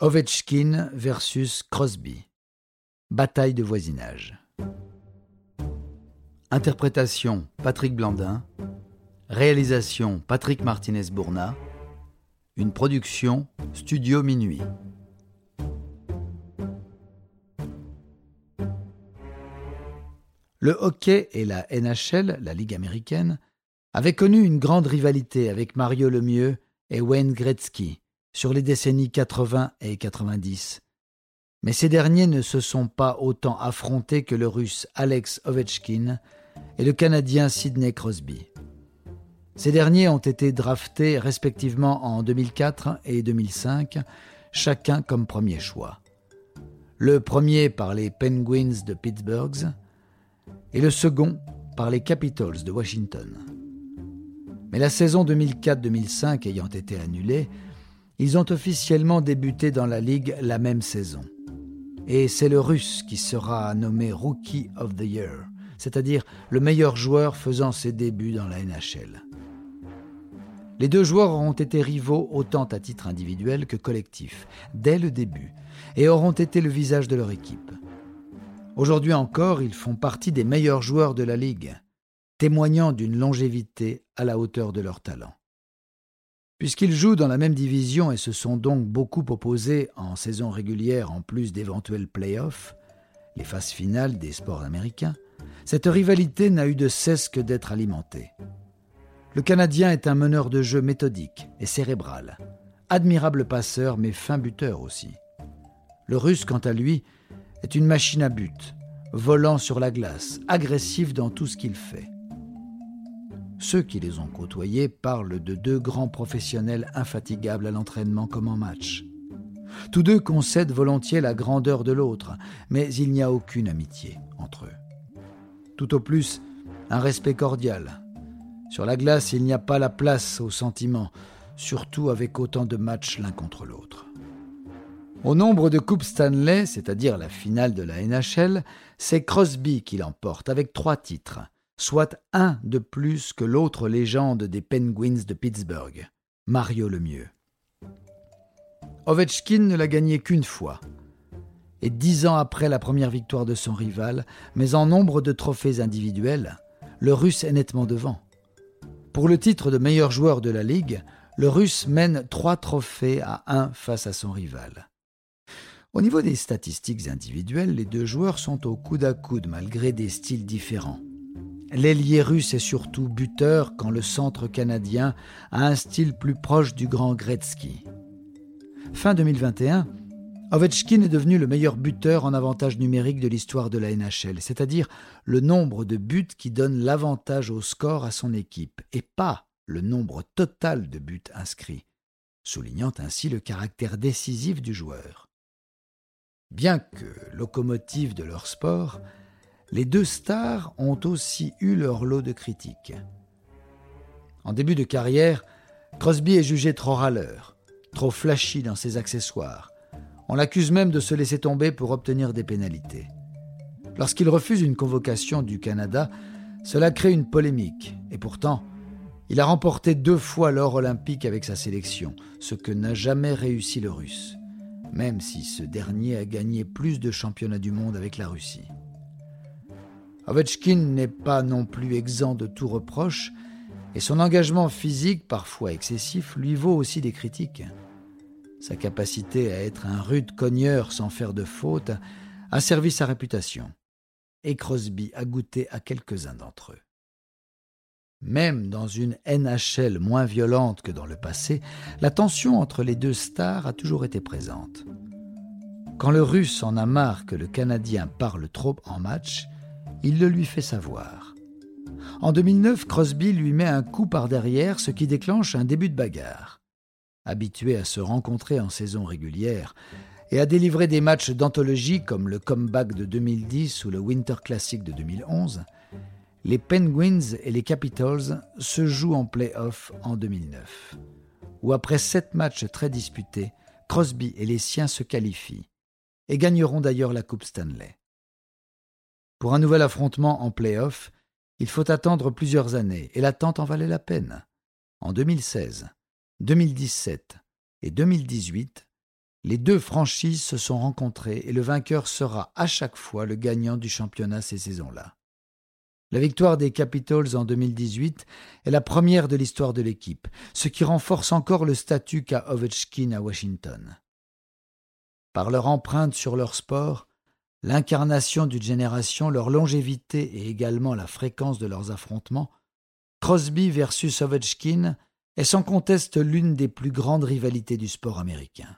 Ovechkin versus Crosby. Bataille de voisinage. Interprétation Patrick Blandin. Réalisation Patrick Martinez-Bourna. Une production Studio Minuit. Le hockey et la NHL, la Ligue américaine, avaient connu une grande rivalité avec Mario Lemieux et Wayne Gretzky sur les décennies 80 et 90. Mais ces derniers ne se sont pas autant affrontés que le russe Alex Ovechkin et le canadien Sidney Crosby. Ces derniers ont été draftés respectivement en 2004 et 2005, chacun comme premier choix. Le premier par les Penguins de Pittsburgh et le second par les Capitals de Washington. Mais la saison 2004-2005 ayant été annulée, ils ont officiellement débuté dans la Ligue la même saison. Et c'est le Russe qui sera nommé Rookie of the Year, c'est-à-dire le meilleur joueur faisant ses débuts dans la NHL. Les deux joueurs auront été rivaux autant à titre individuel que collectif, dès le début, et auront été le visage de leur équipe. Aujourd'hui encore, ils font partie des meilleurs joueurs de la Ligue, témoignant d'une longévité à la hauteur de leur talent. Puisqu'ils jouent dans la même division et se sont donc beaucoup opposés en saison régulière en plus d'éventuels playoffs, les phases finales des sports américains, cette rivalité n'a eu de cesse que d'être alimentée. Le Canadien est un meneur de jeu méthodique et cérébral, admirable passeur mais fin buteur aussi. Le Russe, quant à lui, est une machine à but, volant sur la glace, agressif dans tout ce qu'il fait. Ceux qui les ont côtoyés parlent de deux grands professionnels infatigables à l'entraînement comme en match. Tous deux concèdent volontiers la grandeur de l'autre, mais il n'y a aucune amitié entre eux. Tout au plus, un respect cordial. Sur la glace, il n'y a pas la place aux sentiments, surtout avec autant de matchs l'un contre l'autre. Au nombre de Coupes Stanley, c'est-à-dire la finale de la NHL, c'est Crosby qui l'emporte avec trois titres soit un de plus que l'autre légende des Penguins de Pittsburgh, Mario Lemieux. Ovechkin ne l'a gagné qu'une fois, et dix ans après la première victoire de son rival, mais en nombre de trophées individuels, le Russe est nettement devant. Pour le titre de meilleur joueur de la Ligue, le Russe mène trois trophées à un face à son rival. Au niveau des statistiques individuelles, les deux joueurs sont au coude à coude malgré des styles différents. L'ailier russe est surtout buteur quand le centre canadien a un style plus proche du grand Gretzky. Fin 2021, Ovechkin est devenu le meilleur buteur en avantage numérique de l'histoire de la NHL, c'est-à-dire le nombre de buts qui donne l'avantage au score à son équipe, et pas le nombre total de buts inscrits, soulignant ainsi le caractère décisif du joueur. Bien que locomotive de leur sport, les deux stars ont aussi eu leur lot de critiques. En début de carrière, Crosby est jugé trop râleur, trop flashy dans ses accessoires. On l'accuse même de se laisser tomber pour obtenir des pénalités. Lorsqu'il refuse une convocation du Canada, cela crée une polémique, et pourtant, il a remporté deux fois l'or olympique avec sa sélection, ce que n'a jamais réussi le Russe, même si ce dernier a gagné plus de championnats du monde avec la Russie. Ovechkin n'est pas non plus exempt de tout reproche, et son engagement physique, parfois excessif, lui vaut aussi des critiques. Sa capacité à être un rude cogneur sans faire de faute a servi sa réputation, et Crosby a goûté à quelques-uns d'entre eux. Même dans une NHL moins violente que dans le passé, la tension entre les deux stars a toujours été présente. Quand le Russe en a marre que le Canadien parle trop en match, il le lui fait savoir. En 2009, Crosby lui met un coup par derrière, ce qui déclenche un début de bagarre. Habitué à se rencontrer en saison régulière et à délivrer des matchs d'anthologie comme le comeback de 2010 ou le Winter Classic de 2011, les Penguins et les Capitals se jouent en play-off en 2009, où après sept matchs très disputés, Crosby et les siens se qualifient et gagneront d'ailleurs la Coupe Stanley. Pour un nouvel affrontement en play-off, il faut attendre plusieurs années, et l'attente en valait la peine. En 2016, 2017 et 2018, les deux franchises se sont rencontrées et le vainqueur sera à chaque fois le gagnant du championnat ces saisons-là. La victoire des Capitals en 2018 est la première de l'histoire de l'équipe, ce qui renforce encore le statut qu'a Ovechkin à Washington. Par leur empreinte sur leur sport, l'incarnation d'une génération, leur longévité et également la fréquence de leurs affrontements, Crosby versus Ovechkin est sans conteste l'une des plus grandes rivalités du sport américain.